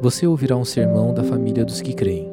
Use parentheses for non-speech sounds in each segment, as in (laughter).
você ouvirá um sermão da família dos que creem.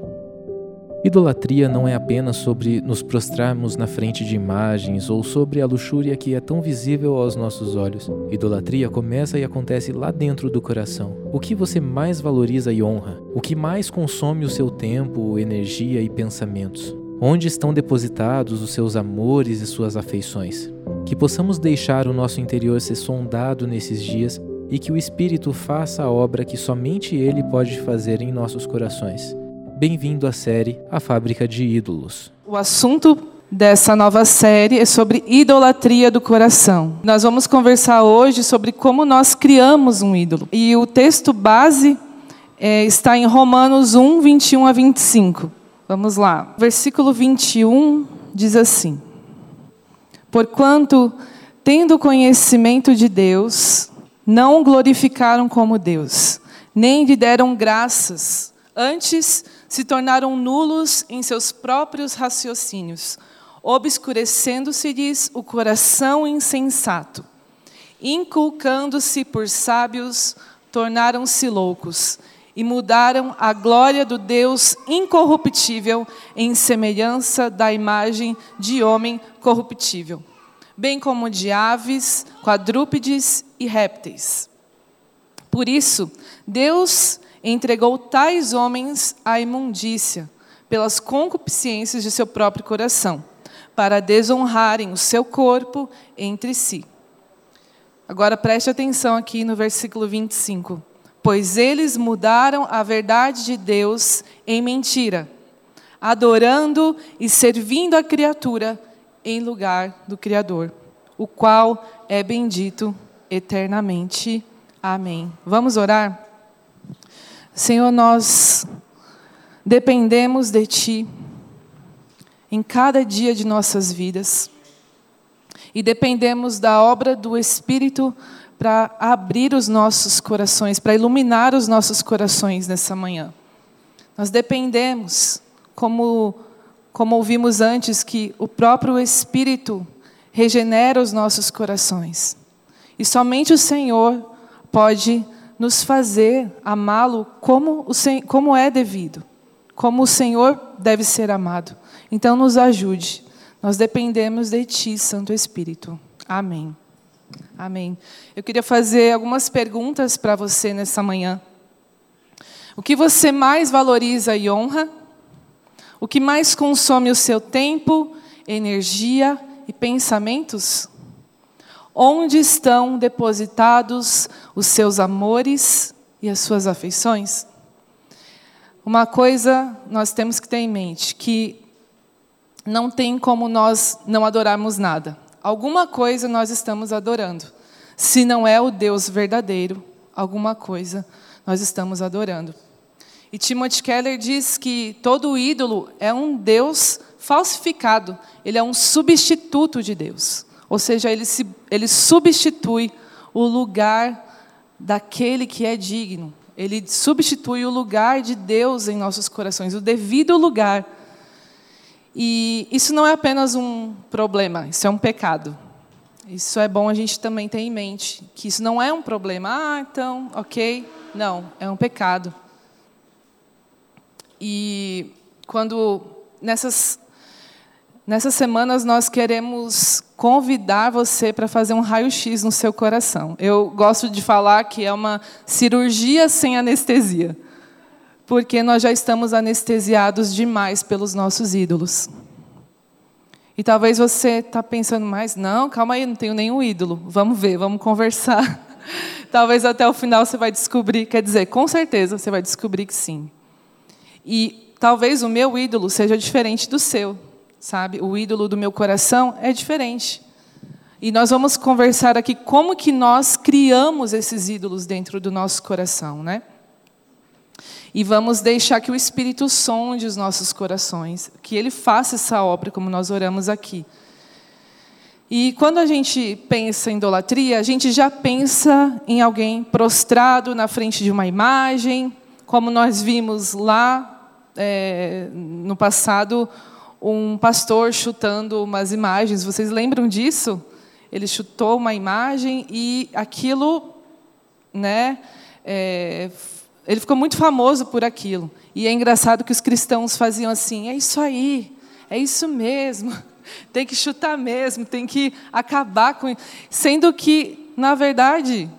Idolatria não é apenas sobre nos prostrarmos na frente de imagens ou sobre a luxúria que é tão visível aos nossos olhos. Idolatria começa e acontece lá dentro do coração. O que você mais valoriza e honra? O que mais consome o seu tempo, energia e pensamentos? Onde estão depositados os seus amores e suas afeições? Que possamos deixar o nosso interior ser sondado nesses dias e que o Espírito faça a obra que somente Ele pode fazer em nossos corações. Bem-vindo à série A Fábrica de Ídolos. O assunto dessa nova série é sobre idolatria do coração. Nós vamos conversar hoje sobre como nós criamos um ídolo. E o texto base é, está em Romanos 1, 21 a 25. Vamos lá. Versículo 21 diz assim: Porquanto, tendo conhecimento de Deus, não glorificaram como Deus, nem lhe deram graças, antes se tornaram nulos em seus próprios raciocínios, obscurecendo-se-lhes o coração insensato. Inculcando-se por sábios, tornaram-se loucos e mudaram a glória do Deus incorruptível em semelhança da imagem de homem corruptível, bem como de aves, quadrúpedes e répteis. Por isso, Deus entregou tais homens à imundícia, pelas concupiscências de seu próprio coração, para desonrarem o seu corpo entre si. Agora preste atenção aqui no versículo 25. Pois eles mudaram a verdade de Deus em mentira, adorando e servindo a criatura em lugar do Criador, o qual é bendito eternamente. Amém. Vamos orar? Senhor, nós dependemos de Ti em cada dia de nossas vidas e dependemos da obra do Espírito para abrir os nossos corações, para iluminar os nossos corações nessa manhã. Nós dependemos, como, como ouvimos antes, que o próprio Espírito regenera os nossos corações. E somente o Senhor pode nos fazer amá-lo como, como é devido, como o Senhor deve ser amado. Então, nos ajude. Nós dependemos de Ti, Santo Espírito. Amém. Amém. Eu queria fazer algumas perguntas para você nessa manhã. O que você mais valoriza e honra? O que mais consome o seu tempo, energia e pensamentos? Onde estão depositados os seus amores e as suas afeições? Uma coisa nós temos que ter em mente, que não tem como nós não adorarmos nada. Alguma coisa nós estamos adorando. Se não é o Deus verdadeiro, alguma coisa nós estamos adorando. E Timothy Keller diz que todo ídolo é um Deus falsificado, ele é um substituto de Deus. Ou seja, ele, se, ele substitui o lugar daquele que é digno. Ele substitui o lugar de Deus em nossos corações, o devido lugar. E isso não é apenas um problema, isso é um pecado. Isso é bom a gente também ter em mente, que isso não é um problema. Ah, então, ok. Não, é um pecado. E quando nessas Nessas semanas nós queremos convidar você para fazer um raio-x no seu coração. Eu gosto de falar que é uma cirurgia sem anestesia, porque nós já estamos anestesiados demais pelos nossos ídolos. E talvez você está pensando mais, não, calma aí, não tenho nenhum ídolo. Vamos ver, vamos conversar. (laughs) talvez até o final você vai descobrir, quer dizer, com certeza você vai descobrir que sim. E talvez o meu ídolo seja diferente do seu sabe? O ídolo do meu coração é diferente. E nós vamos conversar aqui como que nós criamos esses ídolos dentro do nosso coração, né? E vamos deixar que o Espírito sonde os nossos corações, que ele faça essa obra como nós oramos aqui. E quando a gente pensa em idolatria, a gente já pensa em alguém prostrado na frente de uma imagem, como nós vimos lá é, no passado, um pastor chutando umas imagens. Vocês lembram disso? Ele chutou uma imagem e aquilo, né, é, ele ficou muito famoso por aquilo. E é engraçado que os cristãos faziam assim: é isso aí, é isso mesmo, (laughs) tem que chutar mesmo, tem que acabar com. Sendo que, na verdade,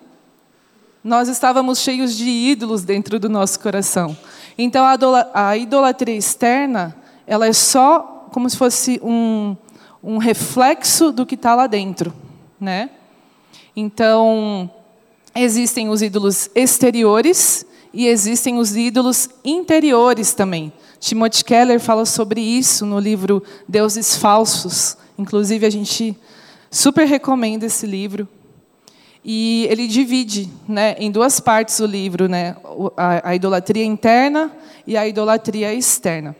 nós estávamos cheios de ídolos dentro do nosso coração. Então, a idolatria externa, ela é só como se fosse um, um reflexo do que está lá dentro, né? Então, existem os ídolos exteriores e existem os ídolos interiores também. Timothy Keller fala sobre isso no livro Deuses Falsos. Inclusive, a gente super recomenda esse livro. E ele divide né, em duas partes o livro, né, a, a idolatria interna e a idolatria externa.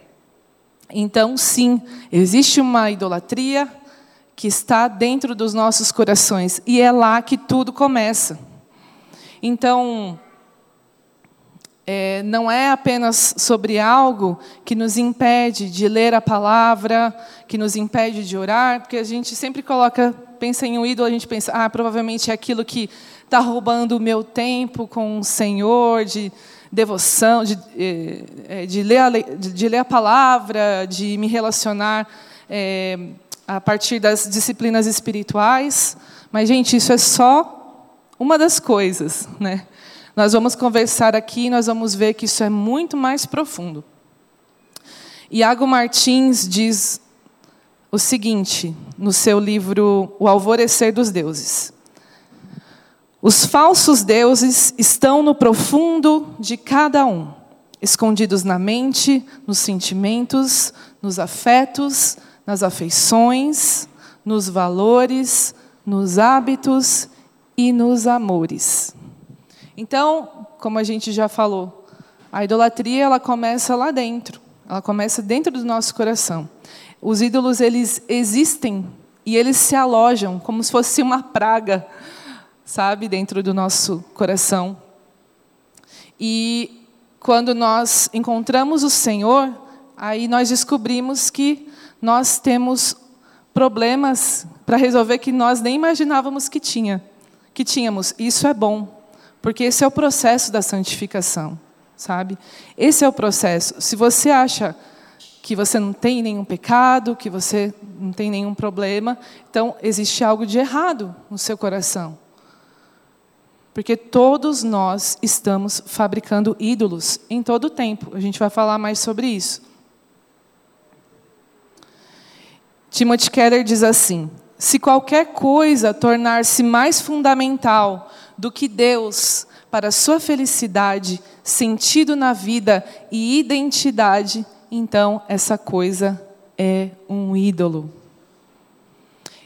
Então, sim, existe uma idolatria que está dentro dos nossos corações e é lá que tudo começa. Então, é, não é apenas sobre algo que nos impede de ler a palavra, que nos impede de orar, porque a gente sempre coloca, pensa em um ídolo, a gente pensa, ah, provavelmente é aquilo que está roubando o meu tempo com o Senhor, de devoção, de, é, é, de, ler, a, de ler a palavra, de me relacionar é, a partir das disciplinas espirituais. Mas, gente, isso é só uma das coisas, né? Nós vamos conversar aqui e nós vamos ver que isso é muito mais profundo. Iago Martins diz o seguinte, no seu livro O Alvorecer dos Deuses: Os falsos deuses estão no profundo de cada um, escondidos na mente, nos sentimentos, nos afetos, nas afeições, nos valores, nos hábitos e nos amores. Então, como a gente já falou, a idolatria ela começa lá dentro. Ela começa dentro do nosso coração. Os ídolos eles existem e eles se alojam como se fosse uma praga, sabe, dentro do nosso coração. E quando nós encontramos o Senhor, aí nós descobrimos que nós temos problemas para resolver que nós nem imaginávamos que tinha, que tínhamos. Isso é bom. Porque esse é o processo da santificação, sabe? Esse é o processo. Se você acha que você não tem nenhum pecado, que você não tem nenhum problema, então existe algo de errado no seu coração. Porque todos nós estamos fabricando ídolos em todo o tempo. A gente vai falar mais sobre isso. Timothy Keller diz assim: se qualquer coisa tornar-se mais fundamental do que Deus para sua felicidade, sentido na vida e identidade, então essa coisa é um ídolo.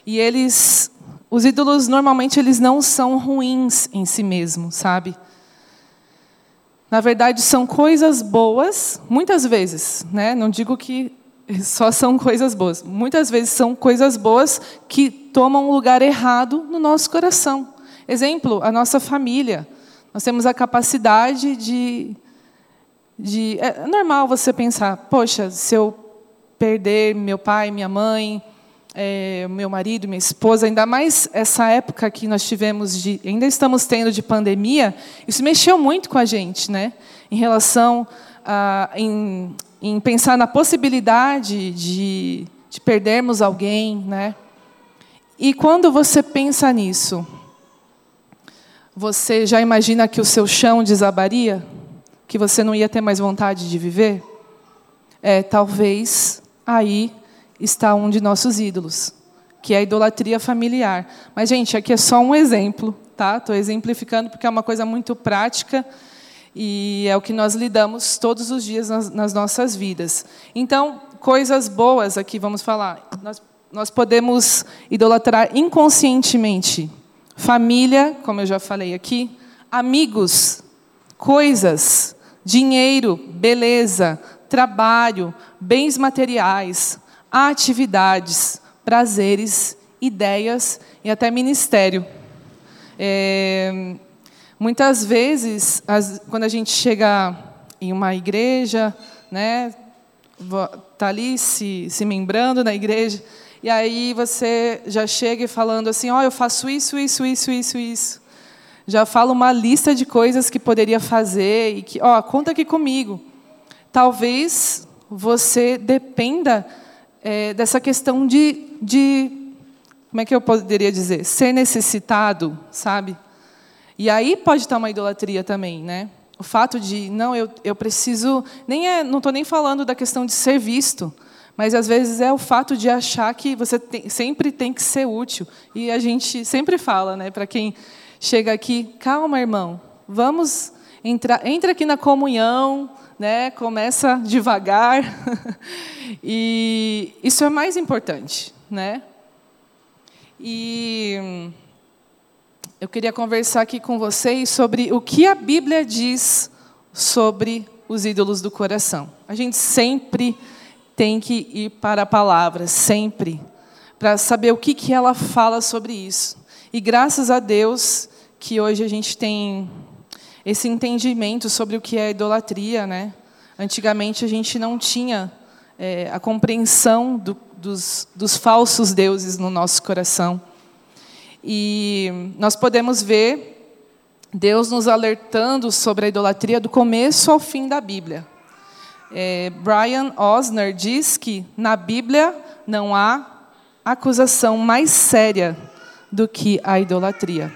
E eles, os ídolos normalmente eles não são ruins em si mesmos, sabe? Na verdade são coisas boas, muitas vezes, né? Não digo que só são coisas boas. Muitas vezes são coisas boas que tomam um lugar errado no nosso coração. Exemplo, a nossa família. Nós temos a capacidade de. de é normal você pensar, poxa, se eu perder meu pai, minha mãe, é, meu marido, minha esposa, ainda mais essa época que nós tivemos de, ainda estamos tendo de pandemia, isso mexeu muito com a gente, né? Em relação a, em, em pensar na possibilidade de, de perdermos alguém, né? E quando você pensa nisso, você já imagina que o seu chão desabaria? Que você não ia ter mais vontade de viver? É, talvez aí está um de nossos ídolos, que é a idolatria familiar. Mas, gente, aqui é só um exemplo, tá? Estou exemplificando porque é uma coisa muito prática e é o que nós lidamos todos os dias nas, nas nossas vidas. Então, coisas boas aqui, vamos falar. Nós, nós podemos idolatrar inconscientemente família, como eu já falei aqui, amigos, coisas, dinheiro, beleza, trabalho, bens materiais, atividades, prazeres, ideias e até ministério. É, muitas vezes, as, quando a gente chega em uma igreja, né, está ali se, se membrando na igreja, e aí você já chega falando assim, ó, oh, eu faço isso, isso, isso, isso, isso. já fala uma lista de coisas que poderia fazer e que, ó, conta aqui comigo. Talvez você dependa é, dessa questão de, de, como é que eu poderia dizer, ser necessitado, sabe? E aí pode estar uma idolatria também, né? O fato de, não, eu, eu preciso, nem é, não estou nem falando da questão de ser visto, mas às vezes é o fato de achar que você tem, sempre tem que ser útil. E a gente sempre fala, né, para quem chega aqui, calma, irmão, vamos entrar, entra aqui na comunhão, né, começa devagar. (laughs) e isso é mais importante, né? E eu queria conversar aqui com vocês sobre o que a Bíblia diz sobre os ídolos do coração. A gente sempre tem que ir para a palavra, sempre, para saber o que, que ela fala sobre isso. E graças a Deus que hoje a gente tem esse entendimento sobre o que é idolatria. Né? Antigamente a gente não tinha é, a compreensão do, dos, dos falsos deuses no nosso coração. E nós podemos ver Deus nos alertando sobre a idolatria do começo ao fim da Bíblia. É, Brian Osner diz que na Bíblia não há acusação mais séria do que a idolatria.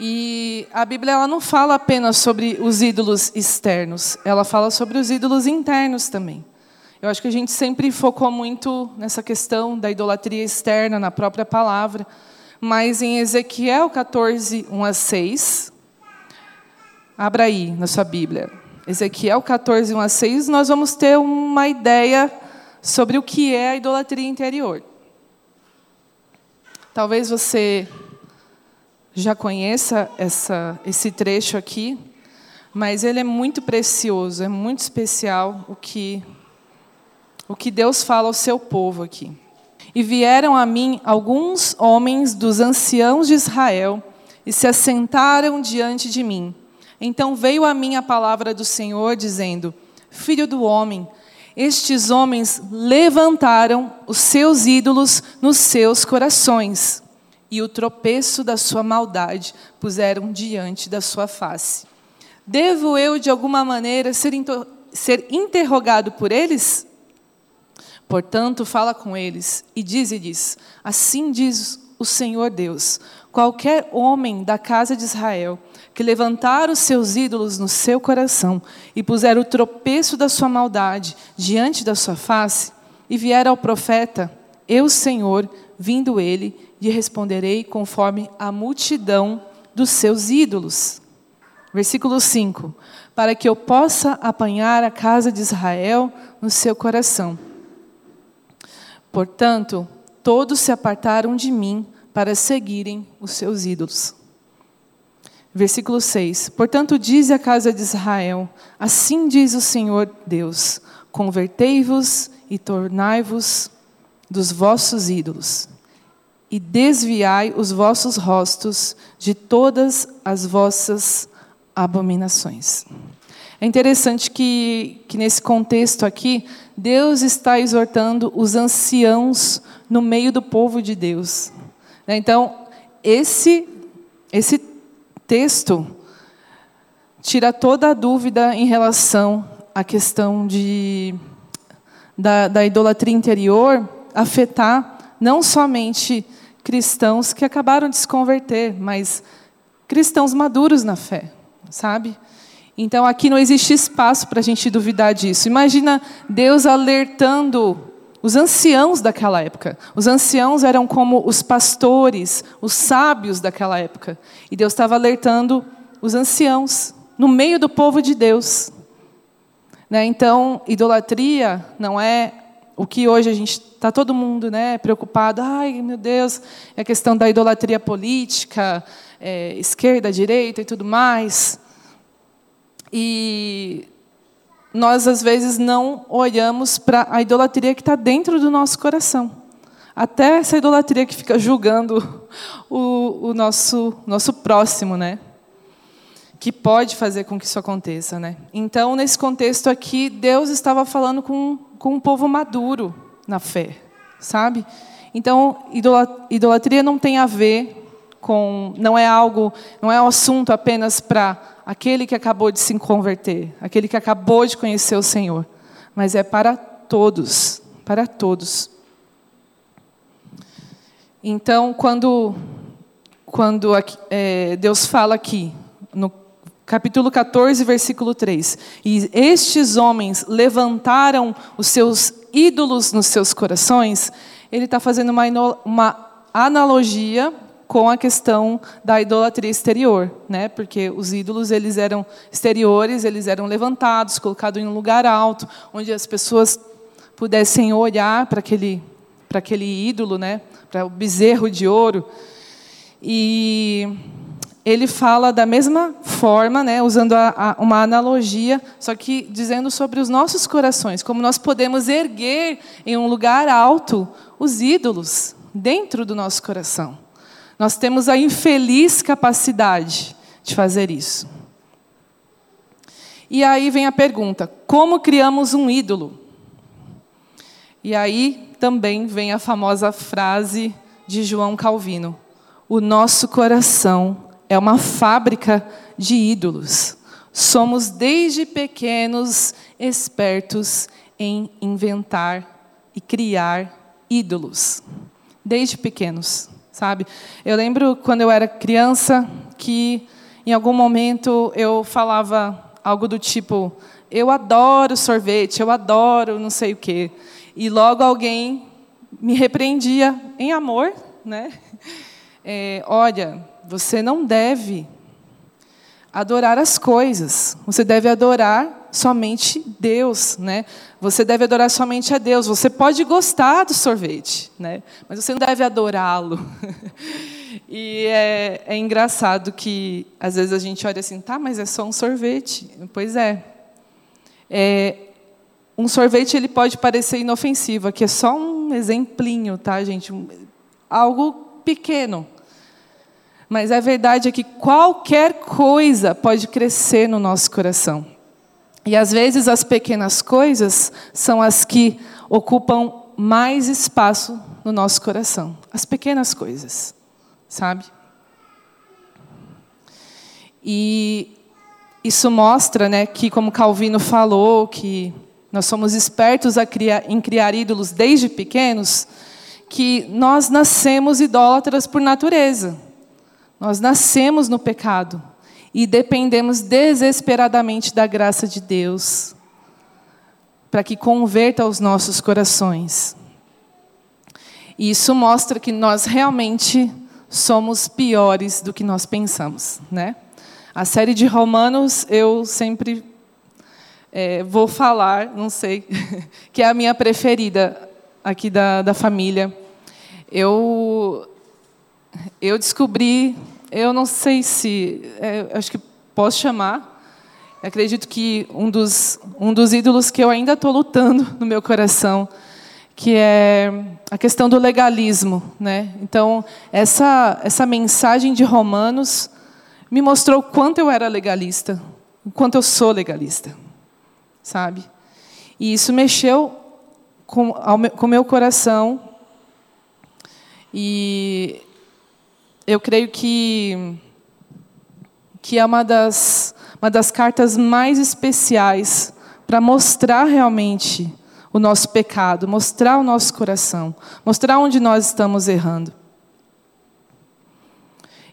E a Bíblia ela não fala apenas sobre os ídolos externos, ela fala sobre os ídolos internos também. Eu acho que a gente sempre focou muito nessa questão da idolatria externa na própria palavra, mas em Ezequiel 14, 1 a 6, abra aí na sua Bíblia. Ezequiel 14, 1 a 6, nós vamos ter uma ideia sobre o que é a idolatria interior. Talvez você já conheça essa, esse trecho aqui, mas ele é muito precioso, é muito especial o que o que Deus fala ao seu povo aqui. E vieram a mim alguns homens dos anciãos de Israel e se assentaram diante de mim. Então veio a mim a palavra do Senhor, dizendo: Filho do homem, estes homens levantaram os seus ídolos nos seus corações, e o tropeço da sua maldade puseram diante da sua face. Devo eu, de alguma maneira, ser, ser interrogado por eles? Portanto, fala com eles e dize-lhes: Assim diz o Senhor Deus: qualquer homem da casa de Israel que levantar os seus ídolos no seu coração e puser o tropeço da sua maldade diante da sua face, e vier ao profeta, eu, Senhor, vindo ele, lhe responderei conforme a multidão dos seus ídolos. Versículo 5: Para que eu possa apanhar a casa de Israel no seu coração Portanto, todos se apartaram de mim para seguirem os seus ídolos. Versículo 6: Portanto, diz a casa de Israel: Assim diz o Senhor Deus: Convertei-vos e tornai-vos dos vossos ídolos, e desviai os vossos rostos de todas as vossas abominações. É interessante que, que nesse contexto aqui, Deus está exortando os anciãos no meio do povo de Deus. Né, então, esse, esse texto tira toda a dúvida em relação à questão de, da, da idolatria interior afetar não somente cristãos que acabaram de se converter, mas cristãos maduros na fé, sabe? Então aqui não existe espaço para a gente duvidar disso. Imagina Deus alertando os anciãos daquela época. Os anciãos eram como os pastores, os sábios daquela época. E Deus estava alertando os anciãos no meio do povo de Deus. Né? Então, idolatria não é o que hoje a gente está todo mundo né, preocupado. Ai, meu Deus, é a questão da idolatria política, é, esquerda, direita e tudo mais. E nós, às vezes, não olhamos para a idolatria que está dentro do nosso coração. Até essa idolatria que fica julgando o, o nosso, nosso próximo, né? que pode fazer com que isso aconteça. Né? Então, nesse contexto aqui, Deus estava falando com, com um povo maduro na fé, sabe? Então, idolatria não tem a ver com não é algo, não é um assunto apenas para aquele que acabou de se converter, aquele que acabou de conhecer o Senhor, mas é para todos, para todos. Então, quando quando é, Deus fala aqui no capítulo 14, versículo 3, e estes homens levantaram os seus ídolos nos seus corações, ele está fazendo uma, uma analogia com a questão da idolatria exterior, né? Porque os ídolos eles eram exteriores, eles eram levantados, colocados em um lugar alto, onde as pessoas pudessem olhar para aquele para aquele ídolo, né? Para o bezerro de ouro. E ele fala da mesma forma, né, usando a, a, uma analogia, só que dizendo sobre os nossos corações, como nós podemos erguer em um lugar alto os ídolos dentro do nosso coração. Nós temos a infeliz capacidade de fazer isso. E aí vem a pergunta: como criamos um ídolo? E aí também vem a famosa frase de João Calvino: o nosso coração é uma fábrica de ídolos. Somos desde pequenos espertos em inventar e criar ídolos. Desde pequenos sabe? Eu lembro quando eu era criança que em algum momento eu falava algo do tipo: eu adoro sorvete, eu adoro não sei o quê. E logo alguém me repreendia em amor, né? (laughs) É, olha, você não deve adorar as coisas. Você deve adorar somente Deus, né? Você deve adorar somente a Deus. Você pode gostar do sorvete, né? Mas você não deve adorá-lo. (laughs) e é, é, engraçado que às vezes a gente olha assim, tá, mas é só um sorvete. Pois é. é um sorvete ele pode parecer inofensivo. Aqui é só um exemplinho, tá, gente? Um, algo pequeno. Mas a verdade é que qualquer coisa pode crescer no nosso coração. E às vezes as pequenas coisas são as que ocupam mais espaço no nosso coração. As pequenas coisas, sabe? E isso mostra, né, que como Calvino falou, que nós somos espertos criar, em criar ídolos desde pequenos, que nós nascemos idólatras por natureza. Nós nascemos no pecado e dependemos desesperadamente da graça de Deus para que converta os nossos corações. E isso mostra que nós realmente somos piores do que nós pensamos, né? A série de Romanos eu sempre é, vou falar, não sei, (laughs) que é a minha preferida aqui da, da família. Eu eu descobri eu não sei se, é, acho que posso chamar. Acredito que um dos, um dos ídolos que eu ainda estou lutando no meu coração, que é a questão do legalismo, né? Então essa essa mensagem de Romanos me mostrou o quanto eu era legalista, o quanto eu sou legalista, sabe? E isso mexeu com o meu coração e eu creio que, que é uma das, uma das cartas mais especiais para mostrar realmente o nosso pecado, mostrar o nosso coração, mostrar onde nós estamos errando.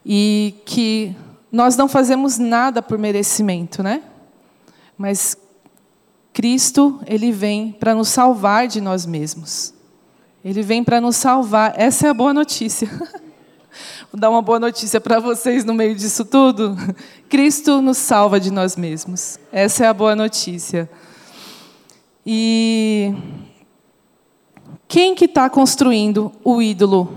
E que nós não fazemos nada por merecimento, né? Mas Cristo, ele vem para nos salvar de nós mesmos. Ele vem para nos salvar. Essa é a boa notícia. (laughs) Vou dar uma boa notícia para vocês no meio disso tudo. Cristo nos salva de nós mesmos. Essa é a boa notícia. E quem que está construindo o ídolo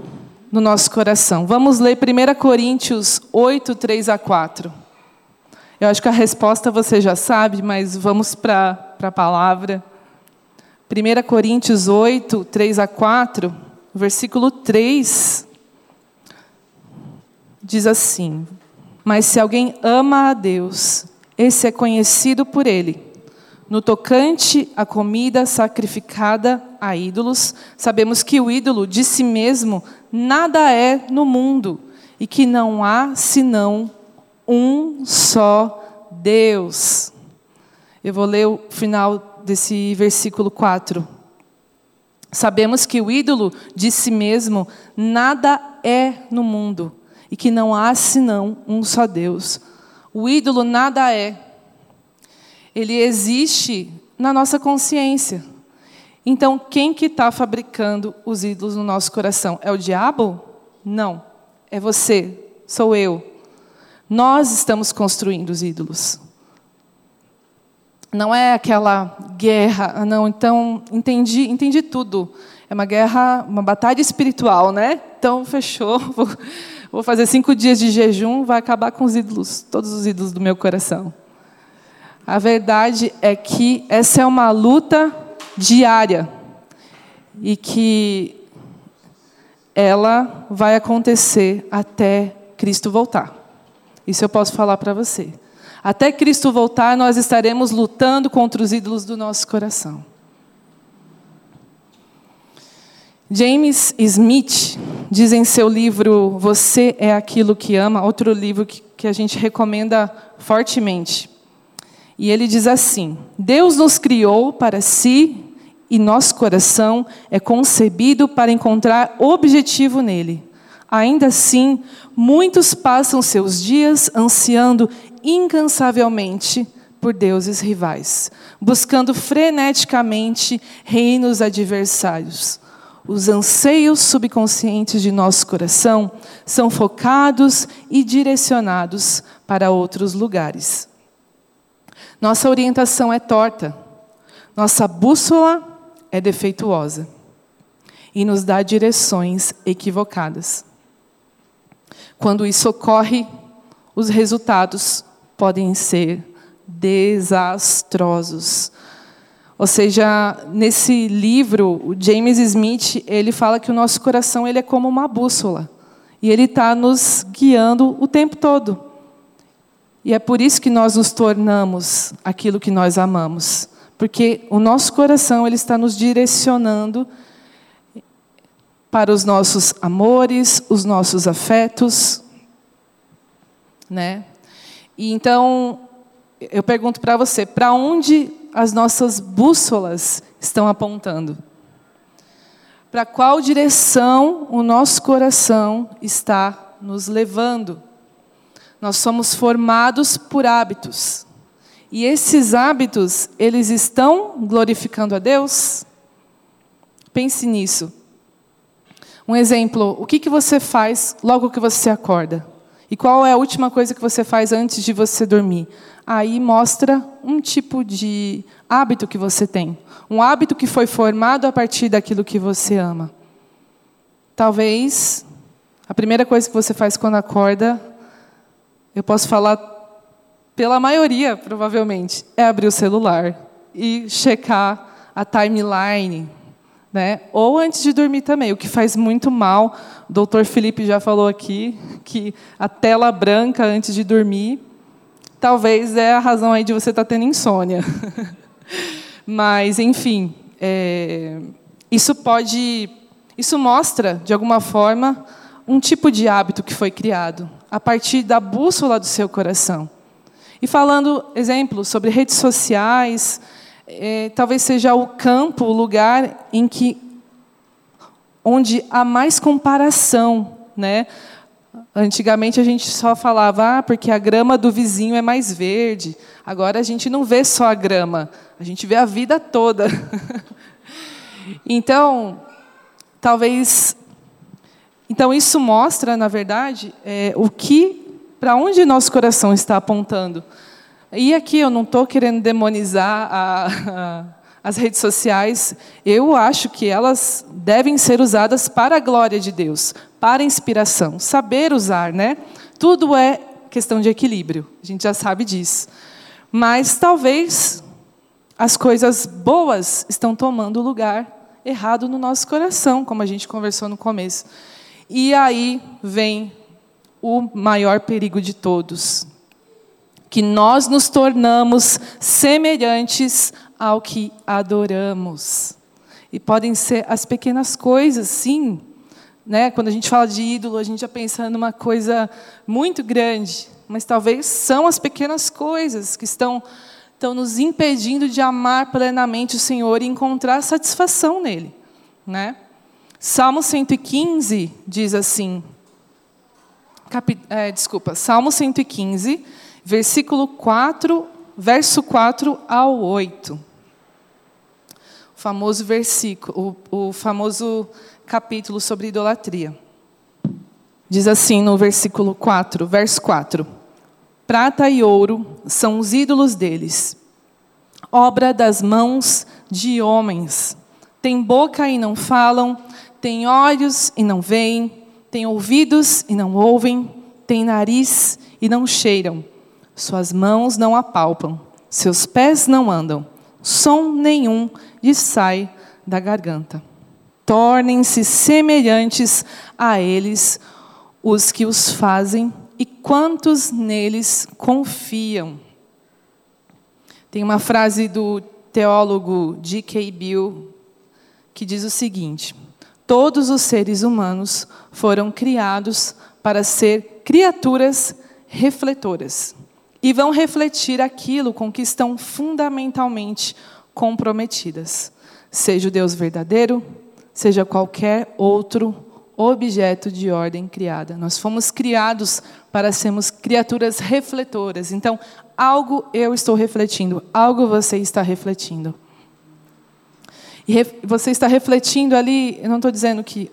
no nosso coração? Vamos ler 1 Coríntios 8, 3 a 4. Eu acho que a resposta você já sabe, mas vamos para a palavra. 1 Coríntios 8, 3 a 4, versículo 3 diz assim: Mas se alguém ama a Deus, esse é conhecido por ele. No tocante à comida sacrificada a ídolos, sabemos que o ídolo de si mesmo nada é no mundo, e que não há senão um só Deus. Eu vou ler o final desse versículo 4. Sabemos que o ídolo de si mesmo nada é no mundo e que não há senão um só Deus. O ídolo nada é. Ele existe na nossa consciência. Então, quem que está fabricando os ídolos no nosso coração? É o diabo? Não. É você, sou eu. Nós estamos construindo os ídolos. Não é aquela guerra, ah, não, então entendi, entendi tudo. É uma guerra, uma batalha espiritual, né? Então fechou. (laughs) vou fazer cinco dias de jejum, vai acabar com os ídolos, todos os ídolos do meu coração. A verdade é que essa é uma luta diária e que ela vai acontecer até Cristo voltar. Isso eu posso falar para você. Até Cristo voltar, nós estaremos lutando contra os ídolos do nosso coração. James Smith diz em seu livro Você é aquilo que ama, outro livro que, que a gente recomenda fortemente. E ele diz assim: Deus nos criou para si e nosso coração é concebido para encontrar objetivo nele. Ainda assim, muitos passam seus dias ansiando incansavelmente por deuses rivais, buscando freneticamente reinos adversários. Os anseios subconscientes de nosso coração são focados e direcionados para outros lugares. Nossa orientação é torta. Nossa bússola é defeituosa e nos dá direções equivocadas. Quando isso ocorre, os resultados podem ser desastrosos. Ou seja, nesse livro, o James Smith ele fala que o nosso coração ele é como uma bússola e ele está nos guiando o tempo todo. E é por isso que nós nos tornamos aquilo que nós amamos porque o nosso coração ele está nos direcionando para os nossos amores, os nossos afetos, né? E então eu pergunto para você, para onde as nossas bússolas estão apontando? Para qual direção o nosso coração está nos levando? Nós somos formados por hábitos. E esses hábitos, eles estão glorificando a Deus? Pense nisso. Um exemplo, o que, que você faz logo que você acorda? E qual é a última coisa que você faz antes de você dormir? Aí mostra um tipo de hábito que você tem. Um hábito que foi formado a partir daquilo que você ama. Talvez a primeira coisa que você faz quando acorda, eu posso falar pela maioria, provavelmente, é abrir o celular e checar a timeline. Né? Ou antes de dormir também, o que faz muito mal. O doutor Felipe já falou aqui que a tela branca antes de dormir talvez é a razão aí de você estar tá tendo insônia. (laughs) Mas, enfim, é, isso pode. Isso mostra, de alguma forma, um tipo de hábito que foi criado a partir da bússola do seu coração. E falando, exemplo, sobre redes sociais, é, talvez seja o campo, o lugar em que onde há mais comparação, né? Antigamente a gente só falava, ah, porque a grama do vizinho é mais verde. Agora a gente não vê só a grama, a gente vê a vida toda. (laughs) então, talvez, então isso mostra, na verdade, é, o que para onde nosso coração está apontando. E aqui eu não estou querendo demonizar a, (laughs) as redes sociais. Eu acho que elas devem ser usadas para a glória de Deus, para inspiração, saber usar, né? Tudo é questão de equilíbrio. A gente já sabe disso. Mas talvez as coisas boas estão tomando lugar errado no nosso coração, como a gente conversou no começo. E aí vem o maior perigo de todos, que nós nos tornamos semelhantes ao que adoramos. E podem ser as pequenas coisas, sim. Né, quando a gente fala de ídolo, a gente já pensa numa coisa muito grande, mas talvez são as pequenas coisas que estão, estão nos impedindo de amar plenamente o Senhor e encontrar satisfação nele. Né? Salmo 115 diz assim, é, desculpa, Salmo 115, versículo 4, verso 4 ao 8. Famoso versículo, o, o famoso capítulo sobre idolatria. Diz assim no versículo 4, verso 4: Prata e ouro são os ídolos deles, obra das mãos de homens. Tem boca e não falam, tem olhos e não veem, tem ouvidos e não ouvem, tem nariz e não cheiram. Suas mãos não apalpam, seus pés não andam, som nenhum lhes sai da garganta tornem-se semelhantes a eles os que os fazem e quantos neles confiam. Tem uma frase do teólogo G.K. Bill que diz o seguinte: Todos os seres humanos foram criados para ser criaturas refletoras e vão refletir aquilo com que estão fundamentalmente comprometidas, seja o Deus verdadeiro, seja qualquer outro objeto de ordem criada. Nós fomos criados para sermos criaturas refletoras. Então, algo eu estou refletindo, algo você está refletindo. E você está refletindo ali, eu não estou dizendo que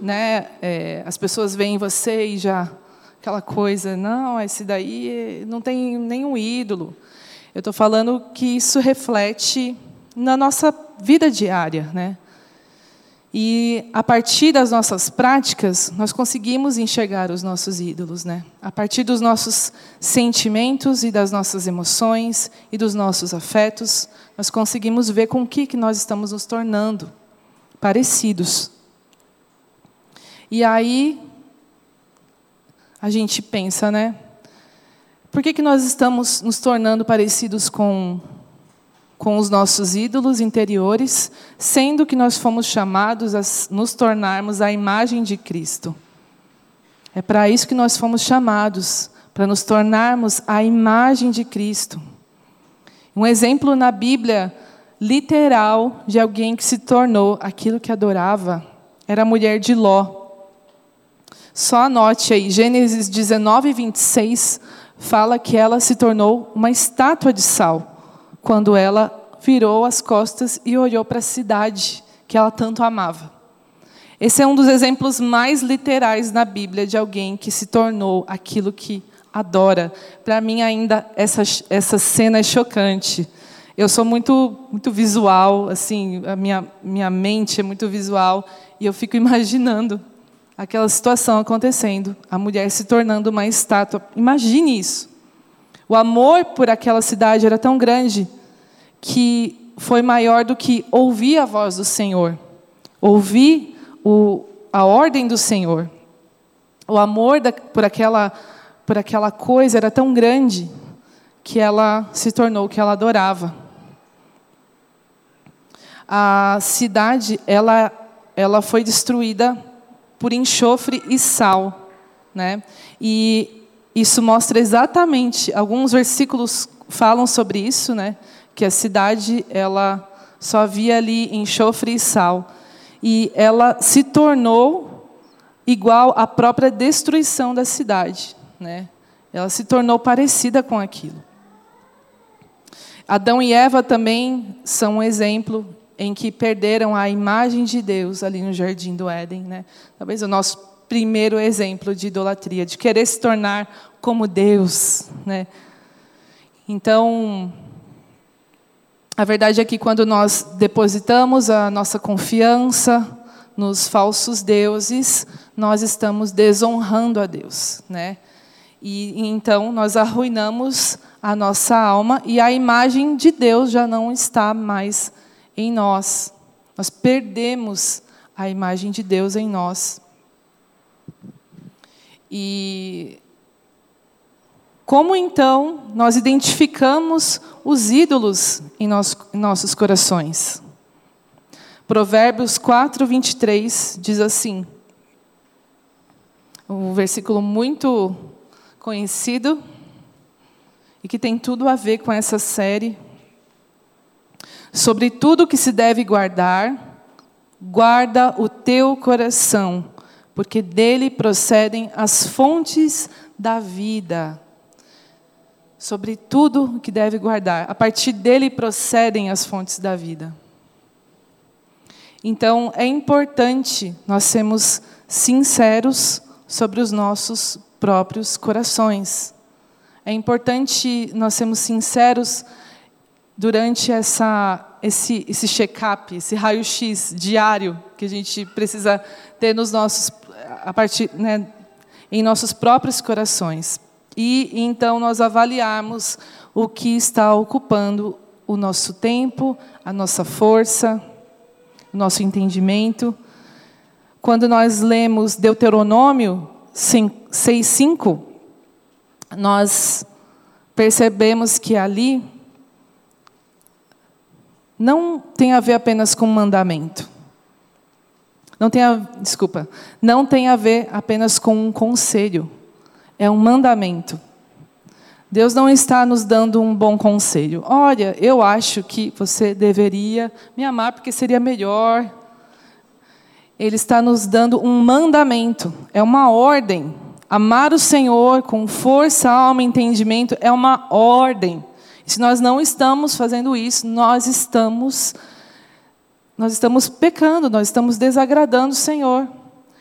né, é, as pessoas veem você e já aquela coisa, não, esse daí não tem nenhum ídolo. Eu estou falando que isso reflete na nossa vida diária, né? E a partir das nossas práticas, nós conseguimos enxergar os nossos ídolos, né? A partir dos nossos sentimentos e das nossas emoções e dos nossos afetos, nós conseguimos ver com o que que nós estamos nos tornando parecidos. E aí a gente pensa, né? Por que que nós estamos nos tornando parecidos com com os nossos ídolos interiores, sendo que nós fomos chamados a nos tornarmos a imagem de Cristo. É para isso que nós fomos chamados, para nos tornarmos a imagem de Cristo. Um exemplo na Bíblia literal de alguém que se tornou aquilo que adorava era a mulher de Ló. Só anote aí, Gênesis 19, 26 fala que ela se tornou uma estátua de sal quando ela virou as costas e olhou para a cidade que ela tanto amava. Esse é um dos exemplos mais literais na Bíblia de alguém que se tornou aquilo que adora. Para mim, ainda, essa, essa cena é chocante. Eu sou muito, muito visual, assim, a minha, minha mente é muito visual, e eu fico imaginando aquela situação acontecendo, a mulher se tornando uma estátua. Imagine isso. O amor por aquela cidade era tão grande que foi maior do que ouvir a voz do Senhor, ouvir o, a ordem do Senhor. O amor da, por, aquela, por aquela coisa era tão grande que ela se tornou o que ela adorava. A cidade ela, ela foi destruída por enxofre e sal. Né? E isso mostra exatamente, alguns versículos falam sobre isso, né? que a cidade ela só havia ali enxofre e sal. E ela se tornou igual à própria destruição da cidade. Né? Ela se tornou parecida com aquilo. Adão e Eva também são um exemplo em que perderam a imagem de Deus ali no jardim do Éden. Né? Talvez o nosso primeiro exemplo de idolatria, de querer se tornar como Deus. Né? Então, a verdade é que quando nós depositamos a nossa confiança nos falsos deuses, nós estamos desonrando a Deus, né? E então nós arruinamos a nossa alma e a imagem de Deus já não está mais em nós. Nós perdemos a imagem de Deus em nós. E como então nós identificamos os ídolos em, nosso, em nossos corações? Provérbios 4, 23 diz assim: um versículo muito conhecido e que tem tudo a ver com essa série. Sobre tudo que se deve guardar, guarda o teu coração, porque dele procedem as fontes da vida. Sobre tudo que deve guardar, a partir dele procedem as fontes da vida. Então, é importante nós sermos sinceros sobre os nossos próprios corações. É importante nós sermos sinceros durante essa, esse, esse check-up, esse raio-x diário que a gente precisa ter nos nossos, a partir, né, em nossos próprios corações. E então nós avaliarmos o que está ocupando o nosso tempo, a nossa força, o nosso entendimento. Quando nós lemos Deuteronômio 6,5, nós percebemos que ali não tem a ver apenas com mandamento. Não tem a, desculpa, não tem a ver apenas com um conselho. É um mandamento. Deus não está nos dando um bom conselho. Olha, eu acho que você deveria me amar porque seria melhor. Ele está nos dando um mandamento, é uma ordem. Amar o Senhor com força, alma entendimento é uma ordem. Se nós não estamos fazendo isso, nós estamos nós estamos pecando, nós estamos desagradando o Senhor.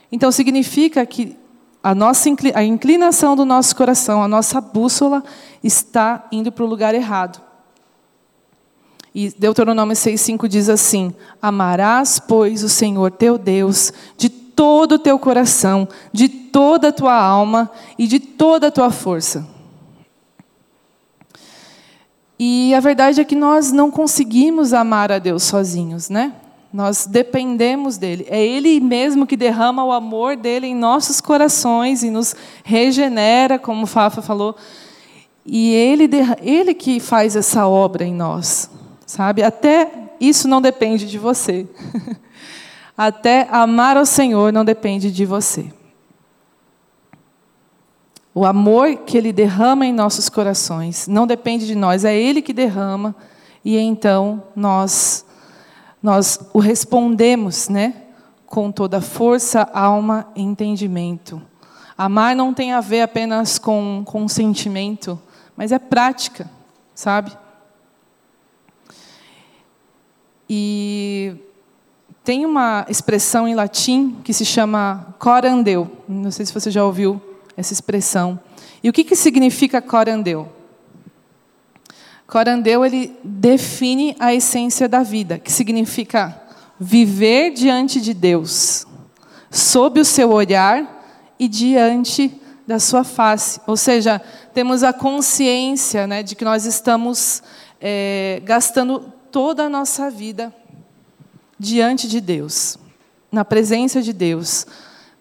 Então significa que a nossa a inclinação do nosso coração, a nossa bússola está indo para o lugar errado. E Deuteronômio 6,5 diz assim: Amarás, pois, o Senhor teu Deus de todo o teu coração, de toda a tua alma e de toda a tua força. E a verdade é que nós não conseguimos amar a Deus sozinhos, né? Nós dependemos dele. É ele mesmo que derrama o amor dele em nossos corações e nos regenera, como Fafa falou. E ele, ele que faz essa obra em nós, sabe? Até isso não depende de você. (laughs) Até amar ao Senhor não depende de você. O amor que Ele derrama em nossos corações não depende de nós, é Ele que derrama e então nós nós o respondemos, né, com toda força, alma e entendimento. Amar não tem a ver apenas com, com sentimento, mas é prática, sabe? E tem uma expressão em latim que se chama corandeu. Não sei se você já ouviu essa expressão. E o que, que significa corandeu? Corandeu ele define a essência da vida, que significa viver diante de Deus, sob o seu olhar e diante da sua face. Ou seja, temos a consciência né, de que nós estamos é, gastando toda a nossa vida diante de Deus, na presença de Deus,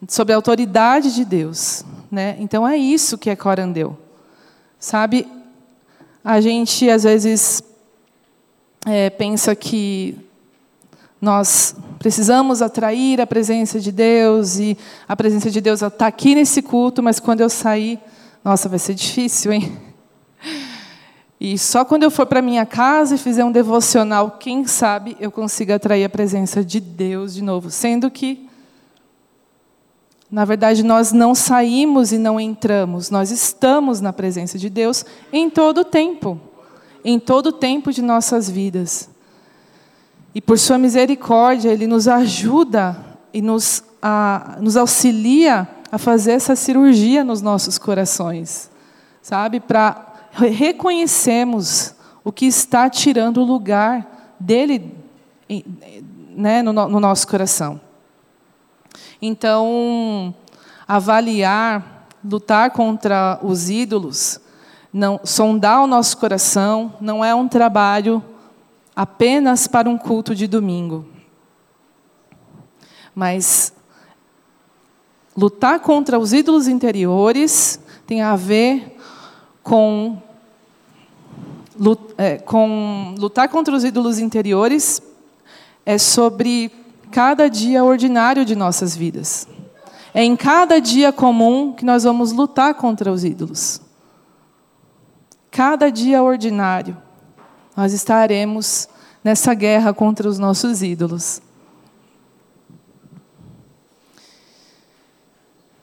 sob a autoridade de Deus. Né? Então é isso que é corandeu. Sabe, a gente às vezes é, pensa que nós precisamos atrair a presença de Deus e a presença de Deus está aqui nesse culto, mas quando eu sair, nossa, vai ser difícil, hein? E só quando eu for para minha casa e fizer um devocional, quem sabe eu consiga atrair a presença de Deus de novo, sendo que na verdade, nós não saímos e não entramos, nós estamos na presença de Deus em todo o tempo, em todo o tempo de nossas vidas. E por Sua misericórdia, Ele nos ajuda e nos, a, nos auxilia a fazer essa cirurgia nos nossos corações, sabe? Para reconhecermos o que está tirando o lugar dele né, no, no nosso coração. Então, avaliar, lutar contra os ídolos, não sondar o nosso coração, não é um trabalho apenas para um culto de domingo. Mas lutar contra os ídolos interiores tem a ver com, é, com lutar contra os ídolos interiores é sobre cada dia ordinário de nossas vidas. É em cada dia comum que nós vamos lutar contra os ídolos. Cada dia ordinário, nós estaremos nessa guerra contra os nossos ídolos.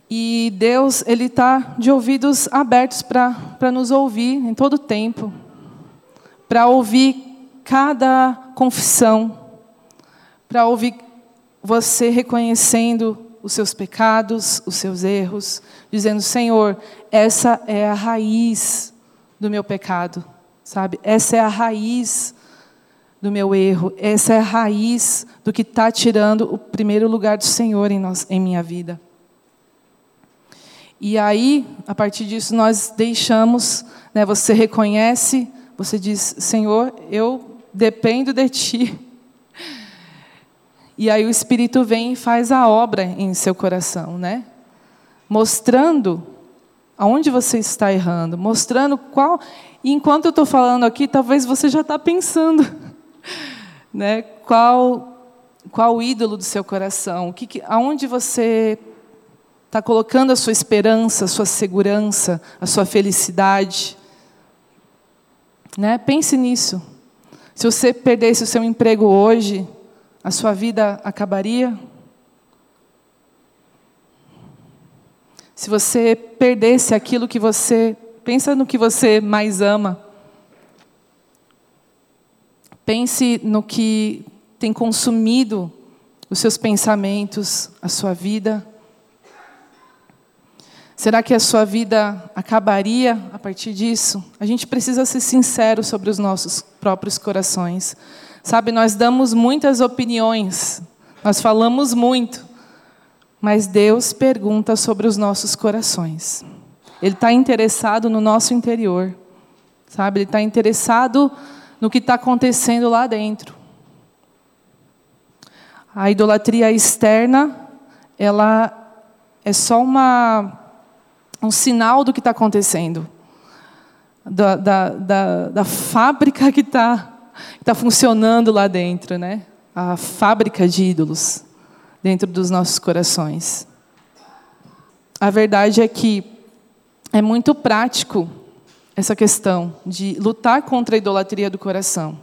E Deus, Ele está de ouvidos abertos para nos ouvir em todo tempo, para ouvir cada confissão, para ouvir você reconhecendo os seus pecados, os seus erros, dizendo: Senhor, essa é a raiz do meu pecado, sabe? Essa é a raiz do meu erro, essa é a raiz do que está tirando o primeiro lugar do Senhor em, nós, em minha vida. E aí, a partir disso, nós deixamos, né, você reconhece, você diz: Senhor, eu dependo de Ti. E aí o Espírito vem e faz a obra em seu coração, né? Mostrando aonde você está errando, mostrando qual. E enquanto eu estou falando aqui, talvez você já está pensando, (laughs) né? Qual, qual o ídolo do seu coração? O que, aonde você está colocando a sua esperança, a sua segurança, a sua felicidade. Né? Pense nisso. Se você perdesse o seu emprego hoje, a sua vida acabaria? Se você perdesse aquilo que você. Pensa no que você mais ama. Pense no que tem consumido os seus pensamentos, a sua vida. Será que a sua vida acabaria a partir disso? A gente precisa ser sincero sobre os nossos próprios corações. Sabe, nós damos muitas opiniões, nós falamos muito, mas Deus pergunta sobre os nossos corações. Ele está interessado no nosso interior, sabe? Ele está interessado no que está acontecendo lá dentro. A idolatria externa, ela é só uma um sinal do que está acontecendo, da, da, da, da fábrica que está tá funcionando lá dentro, né? a fábrica de ídolos dentro dos nossos corações. A verdade é que é muito prático essa questão de lutar contra a idolatria do coração.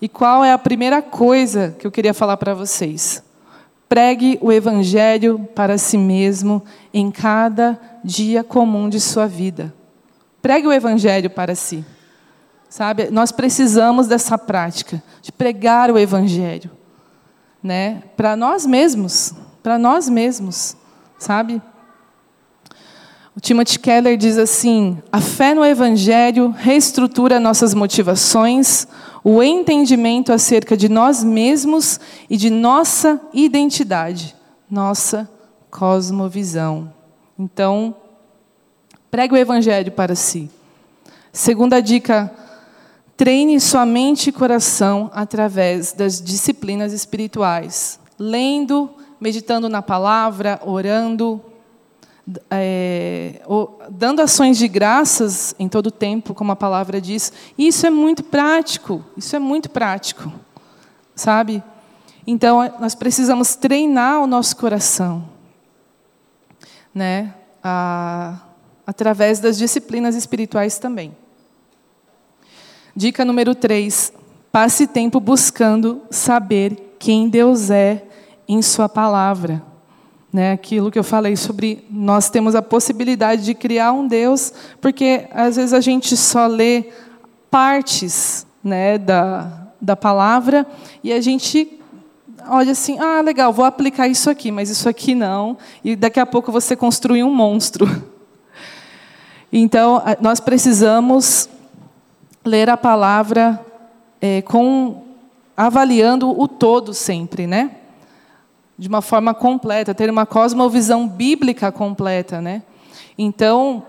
E qual é a primeira coisa que eu queria falar para vocês? Pregue o Evangelho para si mesmo em cada dia comum de sua vida. Pregue o Evangelho para si. Sabe, nós precisamos dessa prática, de pregar o Evangelho. Né? Para nós mesmos, para nós mesmos, sabe? O Timothy Keller diz assim: a fé no Evangelho reestrutura nossas motivações, o entendimento acerca de nós mesmos e de nossa identidade, nossa cosmovisão. Então, pregue o Evangelho para si. Segunda dica: treine sua mente e coração através das disciplinas espirituais, lendo, meditando na palavra, orando, é, dando ações de graças em todo o tempo, como a palavra diz. E isso é muito prático, isso é muito prático, sabe? Então, nós precisamos treinar o nosso coração, né? A, através das disciplinas espirituais também. Dica número 3. Passe tempo buscando saber quem Deus é em Sua palavra. Né, aquilo que eu falei sobre nós temos a possibilidade de criar um Deus, porque às vezes a gente só lê partes né, da, da palavra e a gente olha assim, ah, legal, vou aplicar isso aqui, mas isso aqui não, e daqui a pouco você construi um monstro. (laughs) Então, nós precisamos ler a palavra é, com avaliando o todo sempre, né? de uma forma completa, ter uma cosmovisão bíblica completa, né? Então,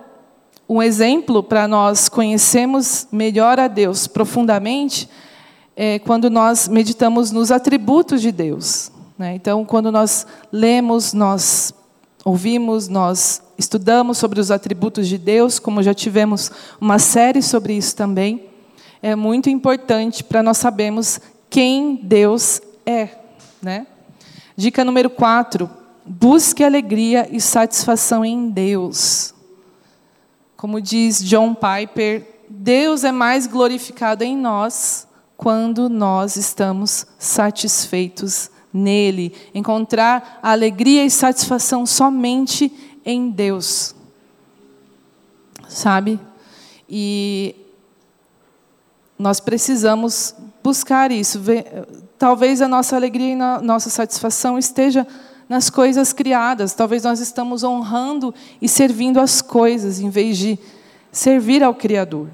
um exemplo para nós conhecermos melhor a Deus profundamente é quando nós meditamos nos atributos de Deus. Né? Então, quando nós lemos, nós ouvimos, nós estudamos sobre os atributos de Deus, como já tivemos uma série sobre isso também, é muito importante para nós sabermos quem Deus é, né? Dica número 4: busque alegria e satisfação em Deus. Como diz John Piper, Deus é mais glorificado em nós quando nós estamos satisfeitos nele. Encontrar alegria e satisfação somente em Deus. Sabe? E nós precisamos buscar isso. Talvez a nossa alegria e a nossa satisfação esteja nas coisas criadas. Talvez nós estamos honrando e servindo as coisas em vez de servir ao Criador.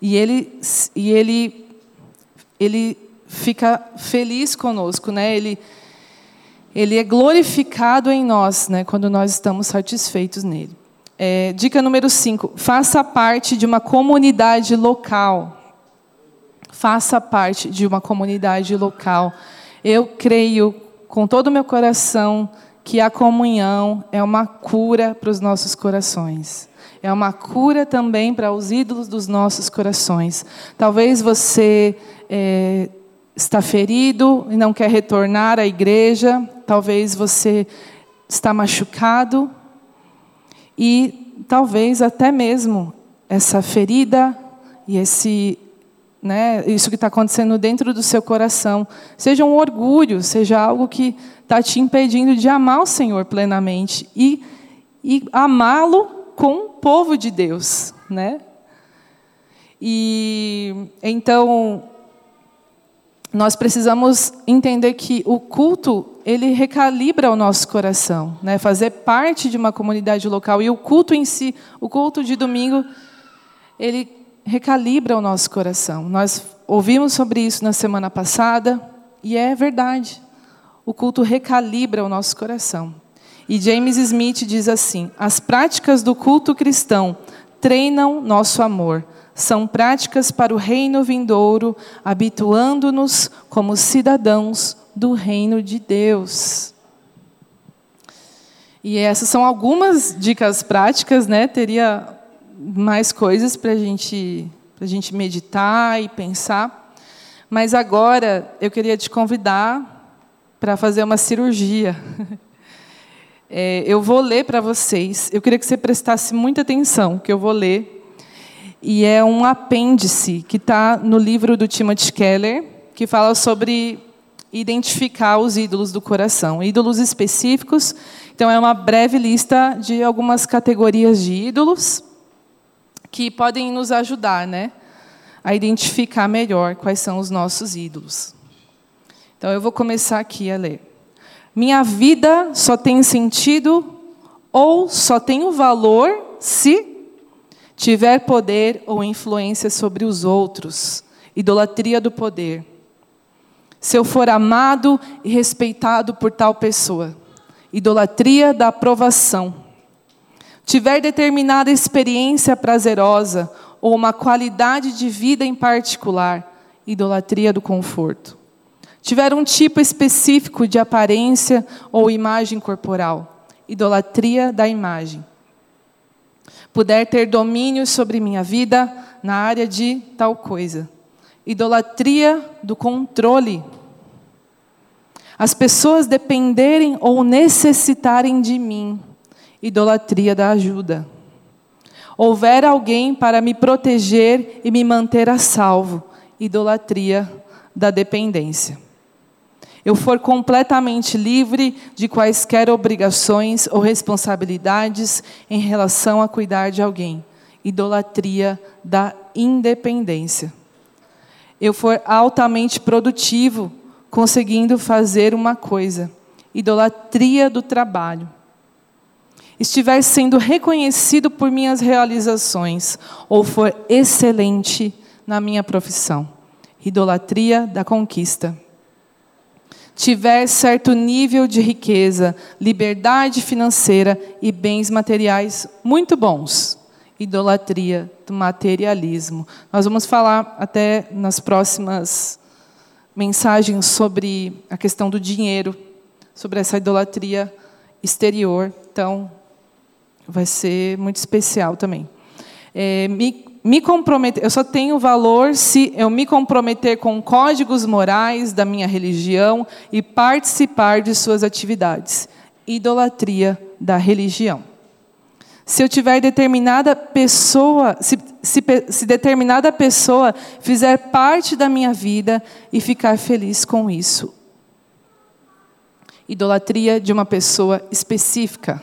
E ele, e ele, ele fica feliz conosco, né? Ele, ele é glorificado em nós, né? Quando nós estamos satisfeitos nele. É, dica número 5. Faça parte de uma comunidade local. Faça parte de uma comunidade local. Eu creio com todo o meu coração que a comunhão é uma cura para os nossos corações. É uma cura também para os ídolos dos nossos corações. Talvez você é, está ferido e não quer retornar à igreja. Talvez você está machucado e talvez até mesmo essa ferida e esse, né, isso que está acontecendo dentro do seu coração seja um orgulho, seja algo que está te impedindo de amar o Senhor plenamente e, e amá-lo com o povo de Deus, né? E então nós precisamos entender que o culto ele recalibra o nosso coração, né? Fazer parte de uma comunidade local e o culto em si, o culto de domingo, ele recalibra o nosso coração. Nós ouvimos sobre isso na semana passada e é verdade. O culto recalibra o nosso coração. E James Smith diz assim: as práticas do culto cristão treinam nosso amor são práticas para o reino vindouro, habituando-nos como cidadãos do reino de Deus. E essas são algumas dicas práticas, né? Teria mais coisas para gente, a gente meditar e pensar. Mas agora eu queria te convidar para fazer uma cirurgia. (laughs) É, eu vou ler para vocês. Eu queria que você prestasse muita atenção, que eu vou ler e é um apêndice que está no livro do Timothy Keller, que fala sobre identificar os ídolos do coração, ídolos específicos. Então é uma breve lista de algumas categorias de ídolos que podem nos ajudar, né, a identificar melhor quais são os nossos ídolos. Então eu vou começar aqui a ler. Minha vida só tem sentido ou só tem o valor se tiver poder ou influência sobre os outros, idolatria do poder. Se eu for amado e respeitado por tal pessoa, idolatria da aprovação. Tiver determinada experiência prazerosa ou uma qualidade de vida em particular, idolatria do conforto. Tiver um tipo específico de aparência ou imagem corporal, idolatria da imagem puder ter domínio sobre minha vida na área de tal coisa. Idolatria do controle. As pessoas dependerem ou necessitarem de mim. Idolatria da ajuda. Houver alguém para me proteger e me manter a salvo. Idolatria da dependência eu for completamente livre de quaisquer obrigações ou responsabilidades em relação a cuidar de alguém. Idolatria da independência. Eu for altamente produtivo, conseguindo fazer uma coisa. Idolatria do trabalho. Estiver sendo reconhecido por minhas realizações ou for excelente na minha profissão. Idolatria da conquista tiver certo nível de riqueza, liberdade financeira e bens materiais muito bons. Idolatria do materialismo. Nós vamos falar até nas próximas mensagens sobre a questão do dinheiro, sobre essa idolatria exterior. Então, vai ser muito especial também. é, me comprometer, eu só tenho valor se eu me comprometer com códigos morais da minha religião e participar de suas atividades. Idolatria da religião. Se eu tiver determinada pessoa, se, se, se, determinada pessoa fizer parte da minha vida e ficar feliz com isso. Idolatria de uma pessoa específica.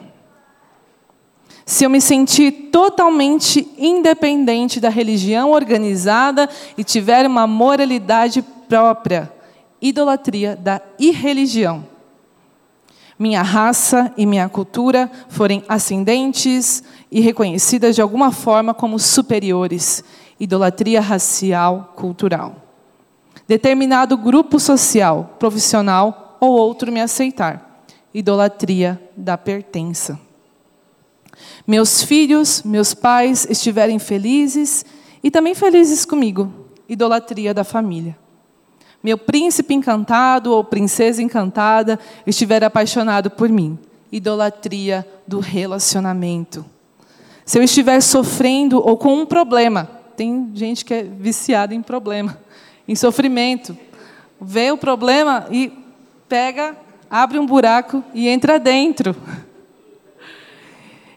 Se eu me sentir totalmente independente da religião organizada e tiver uma moralidade própria. Idolatria da irreligião minha raça e minha cultura forem ascendentes e reconhecidas de alguma forma como superiores. Idolatria racial, cultural. Determinado grupo social, profissional ou outro me aceitar. Idolatria da pertença. Meus filhos, meus pais estiverem felizes e também felizes comigo. Idolatria da família meu príncipe encantado ou princesa encantada estiver apaixonado por mim. Idolatria do relacionamento. Se eu estiver sofrendo ou com um problema, tem gente que é viciada em problema, em sofrimento. Vê o problema e pega, abre um buraco e entra dentro.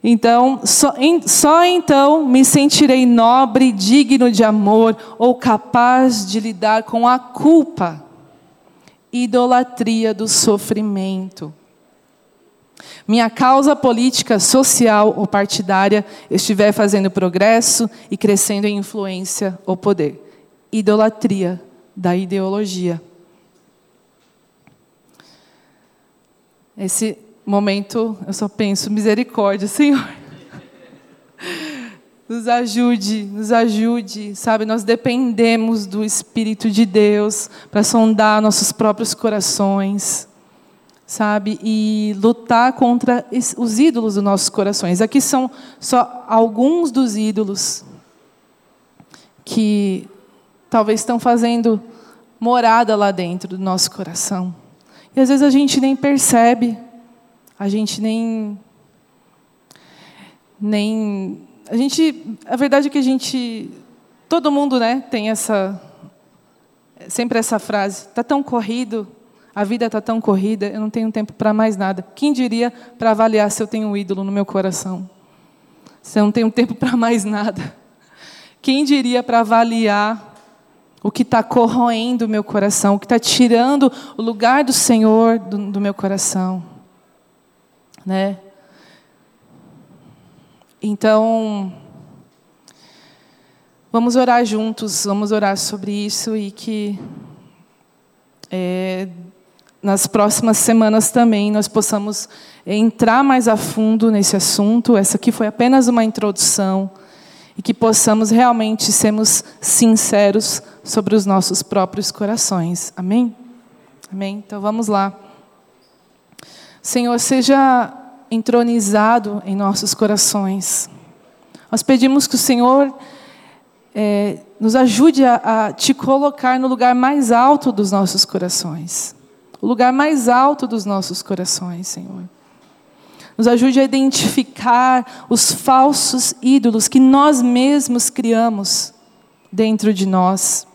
Então, só, em, só então me sentirei nobre, digno de amor ou capaz de lidar com a culpa, idolatria do sofrimento. Minha causa política, social ou partidária estiver fazendo progresso e crescendo em influência ou poder. Idolatria da ideologia. Esse momento eu só penso misericórdia, Senhor. Nos ajude, nos ajude, sabe? Nós dependemos do Espírito de Deus para sondar nossos próprios corações, sabe? E lutar contra os ídolos dos nossos corações. Aqui são só alguns dos ídolos que talvez estão fazendo morada lá dentro do nosso coração. E às vezes a gente nem percebe a gente nem nem a gente a verdade é que a gente todo mundo né tem essa sempre essa frase tá tão corrido a vida está tão corrida eu não tenho tempo para mais nada. Quem diria para avaliar se eu tenho um ídolo no meu coração? Se eu não tenho tempo para mais nada? Quem diria para avaliar o que está corroendo o meu coração o que está tirando o lugar do Senhor do, do meu coração né? Então, vamos orar juntos, vamos orar sobre isso e que é, nas próximas semanas também nós possamos entrar mais a fundo nesse assunto. Essa aqui foi apenas uma introdução e que possamos realmente sermos sinceros sobre os nossos próprios corações. Amém? Amém? Então vamos lá. Senhor, seja entronizado em nossos corações. Nós pedimos que o Senhor é, nos ajude a, a te colocar no lugar mais alto dos nossos corações. O lugar mais alto dos nossos corações, Senhor. Nos ajude a identificar os falsos ídolos que nós mesmos criamos dentro de nós.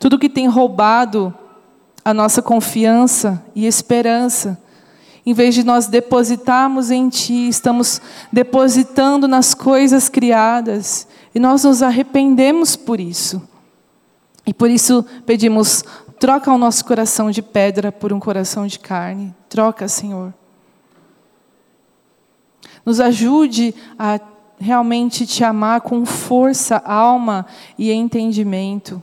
Tudo que tem roubado a nossa confiança e esperança em vez de nós depositarmos em Ti, estamos depositando nas coisas criadas. E nós nos arrependemos por isso. E por isso pedimos: troca o nosso coração de pedra por um coração de carne. Troca, Senhor. Nos ajude a realmente te amar com força, alma e entendimento.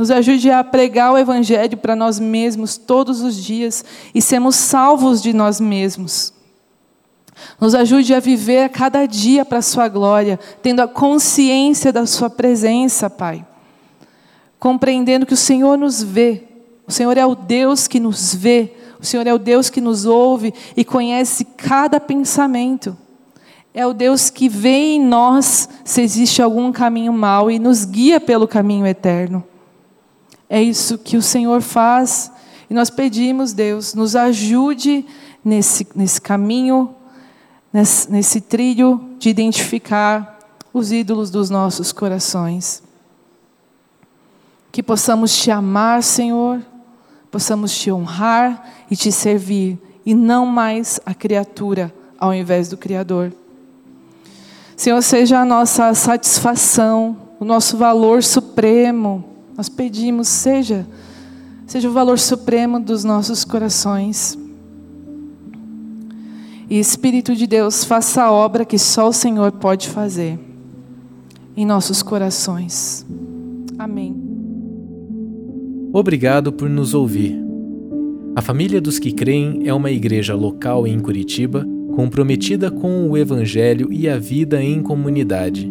Nos ajude a pregar o Evangelho para nós mesmos todos os dias e sermos salvos de nós mesmos. Nos ajude a viver a cada dia para a Sua glória, tendo a consciência da Sua presença, Pai. Compreendendo que o Senhor nos vê, o Senhor é o Deus que nos vê, o Senhor é o Deus que nos ouve e conhece cada pensamento. É o Deus que vê em nós se existe algum caminho mau e nos guia pelo caminho eterno. É isso que o Senhor faz. E nós pedimos, Deus, nos ajude nesse, nesse caminho, nesse, nesse trilho de identificar os ídolos dos nossos corações. Que possamos te amar, Senhor, possamos te honrar e te servir, e não mais a criatura ao invés do Criador. Senhor, seja a nossa satisfação, o nosso valor supremo. Nós pedimos, seja, seja o valor supremo dos nossos corações. E Espírito de Deus, faça a obra que só o Senhor pode fazer em nossos corações. Amém. Obrigado por nos ouvir. A Família dos que Creem é uma igreja local em Curitiba comprometida com o Evangelho e a vida em comunidade.